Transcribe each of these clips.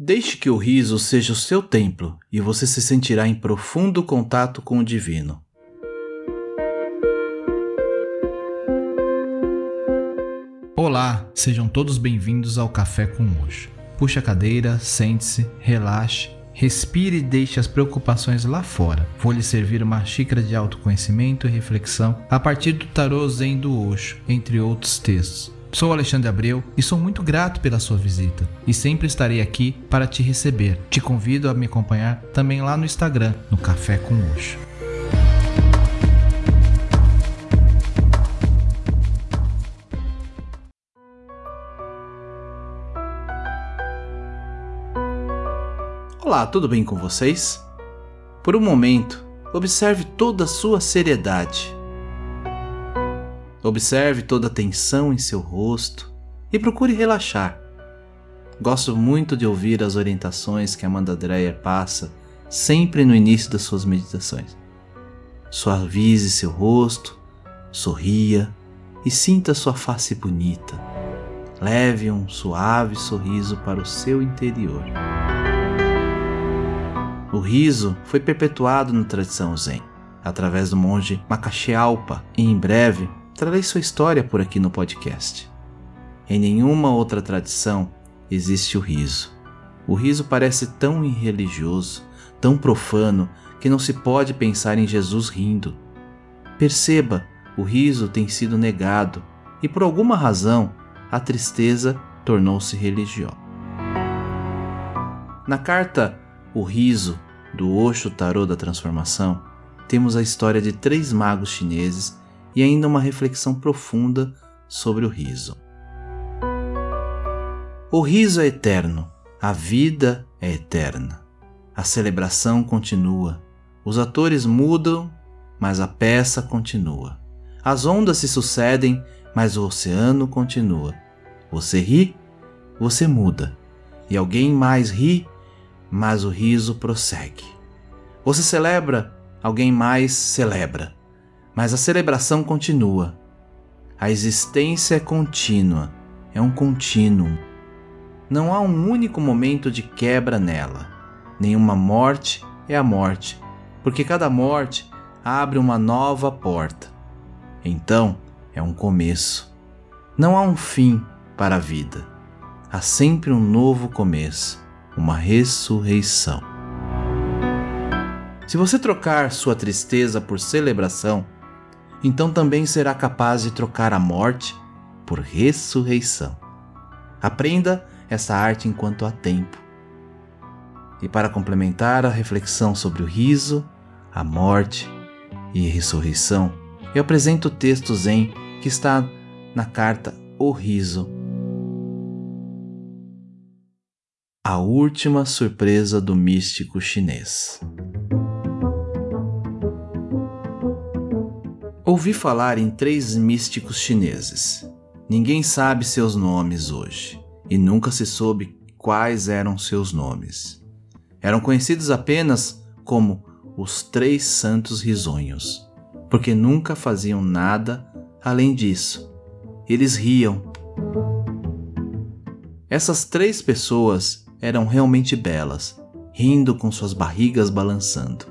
Deixe que o riso seja o seu templo e você se sentirá em profundo contato com o divino. Olá, sejam todos bem-vindos ao Café com Hoje. Puxe a cadeira, sente-se, relaxe, respire e deixe as preocupações lá fora. Vou lhe servir uma xícara de autoconhecimento e reflexão a partir do tarô Zen do Osho, entre outros textos. Sou Alexandre Abreu e sou muito grato pela sua visita e sempre estarei aqui para te receber. Te convido a me acompanhar também lá no Instagram, no Café com Oxo. Olá, tudo bem com vocês? Por um momento, observe toda a sua seriedade Observe toda a tensão em seu rosto e procure relaxar. Gosto muito de ouvir as orientações que Amanda Dreyer passa sempre no início das suas meditações. Suavize seu rosto, sorria e sinta sua face bonita. Leve um suave sorriso para o seu interior. O riso foi perpetuado na tradição Zen, através do monge Makashi Alpa, e em breve trarei sua história por aqui no podcast. Em nenhuma outra tradição existe o riso. O riso parece tão irreligioso, tão profano, que não se pode pensar em Jesus rindo. Perceba, o riso tem sido negado e por alguma razão a tristeza tornou-se religiosa. Na carta O Riso do Osho Tarô da Transformação, temos a história de três magos chineses e ainda uma reflexão profunda sobre o riso. O riso é eterno, a vida é eterna. A celebração continua. Os atores mudam, mas a peça continua. As ondas se sucedem, mas o oceano continua. Você ri, você muda. E alguém mais ri, mas o riso prossegue. Você celebra, alguém mais celebra mas a celebração continua. A existência é contínua, é um contínuo. Não há um único momento de quebra nela. Nenhuma morte é a morte, porque cada morte abre uma nova porta. Então é um começo. Não há um fim para a vida. Há sempre um novo começo, uma ressurreição. Se você trocar sua tristeza por celebração, então também será capaz de trocar a morte por ressurreição. Aprenda essa arte enquanto há tempo. E para complementar a reflexão sobre o riso, a morte e a ressurreição, eu apresento o texto Zen que está na carta O Riso. A última surpresa do místico chinês. Ouvi falar em três místicos chineses. Ninguém sabe seus nomes hoje, e nunca se soube quais eram seus nomes. Eram conhecidos apenas como os Três Santos Risonhos, porque nunca faziam nada além disso. Eles riam. Essas três pessoas eram realmente belas, rindo com suas barrigas balançando.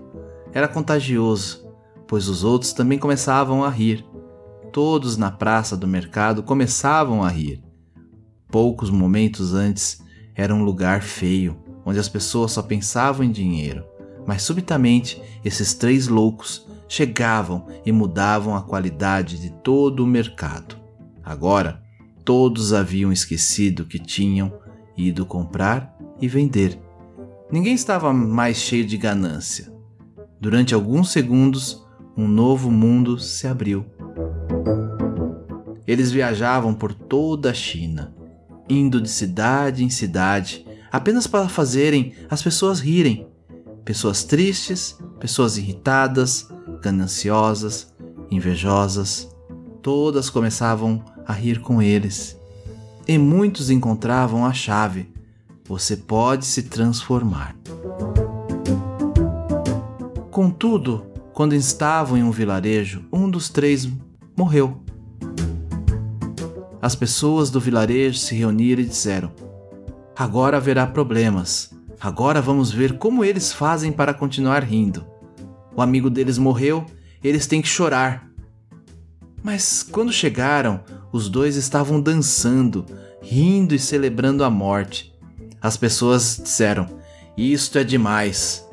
Era contagioso pois os outros também começavam a rir. Todos na praça do mercado começavam a rir. Poucos momentos antes era um lugar feio, onde as pessoas só pensavam em dinheiro, mas subitamente esses três loucos chegavam e mudavam a qualidade de todo o mercado. Agora, todos haviam esquecido que tinham ido comprar e vender. Ninguém estava mais cheio de ganância. Durante alguns segundos, um novo mundo se abriu. Eles viajavam por toda a China, indo de cidade em cidade, apenas para fazerem as pessoas rirem. Pessoas tristes, pessoas irritadas, gananciosas, invejosas, todas começavam a rir com eles. E muitos encontravam a chave: você pode se transformar. Contudo, quando estavam em um vilarejo, um dos três morreu. As pessoas do vilarejo se reuniram e disseram: Agora haverá problemas. Agora vamos ver como eles fazem para continuar rindo. O amigo deles morreu, eles têm que chorar. Mas quando chegaram, os dois estavam dançando, rindo e celebrando a morte. As pessoas disseram: Isto é demais.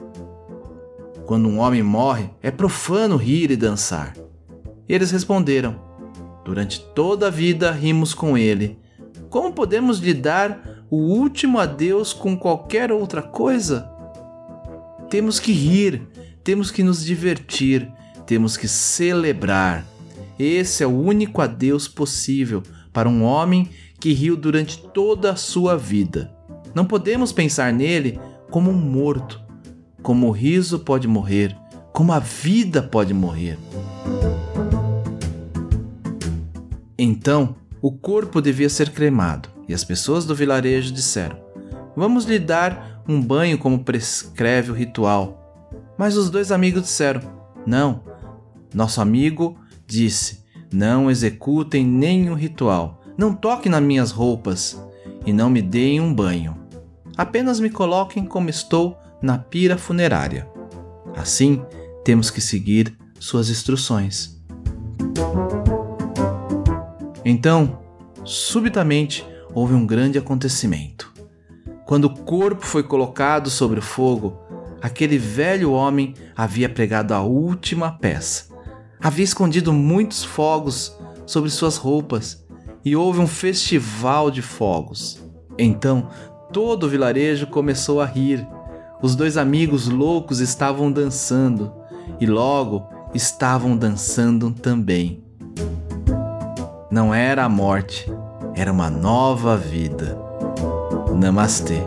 Quando um homem morre, é profano rir e dançar. Eles responderam: Durante toda a vida rimos com ele. Como podemos lidar o último adeus com qualquer outra coisa? Temos que rir, temos que nos divertir, temos que celebrar. Esse é o único adeus possível para um homem que riu durante toda a sua vida. Não podemos pensar nele como um morto, como o riso pode morrer, como a vida pode morrer. Então, o corpo devia ser cremado, e as pessoas do vilarejo disseram: Vamos lhe dar um banho como prescreve o ritual. Mas os dois amigos disseram: Não. Nosso amigo disse: Não executem nenhum ritual, não toquem nas minhas roupas e não me deem um banho. Apenas me coloquem como estou na pira funerária. Assim, temos que seguir suas instruções. Então, subitamente, houve um grande acontecimento. Quando o corpo foi colocado sobre o fogo, aquele velho homem havia pregado a última peça. Havia escondido muitos fogos sobre suas roupas e houve um festival de fogos. Então, todo o vilarejo começou a rir. Os dois amigos loucos estavam dançando e logo estavam dançando também. Não era a morte, era uma nova vida. Namastê.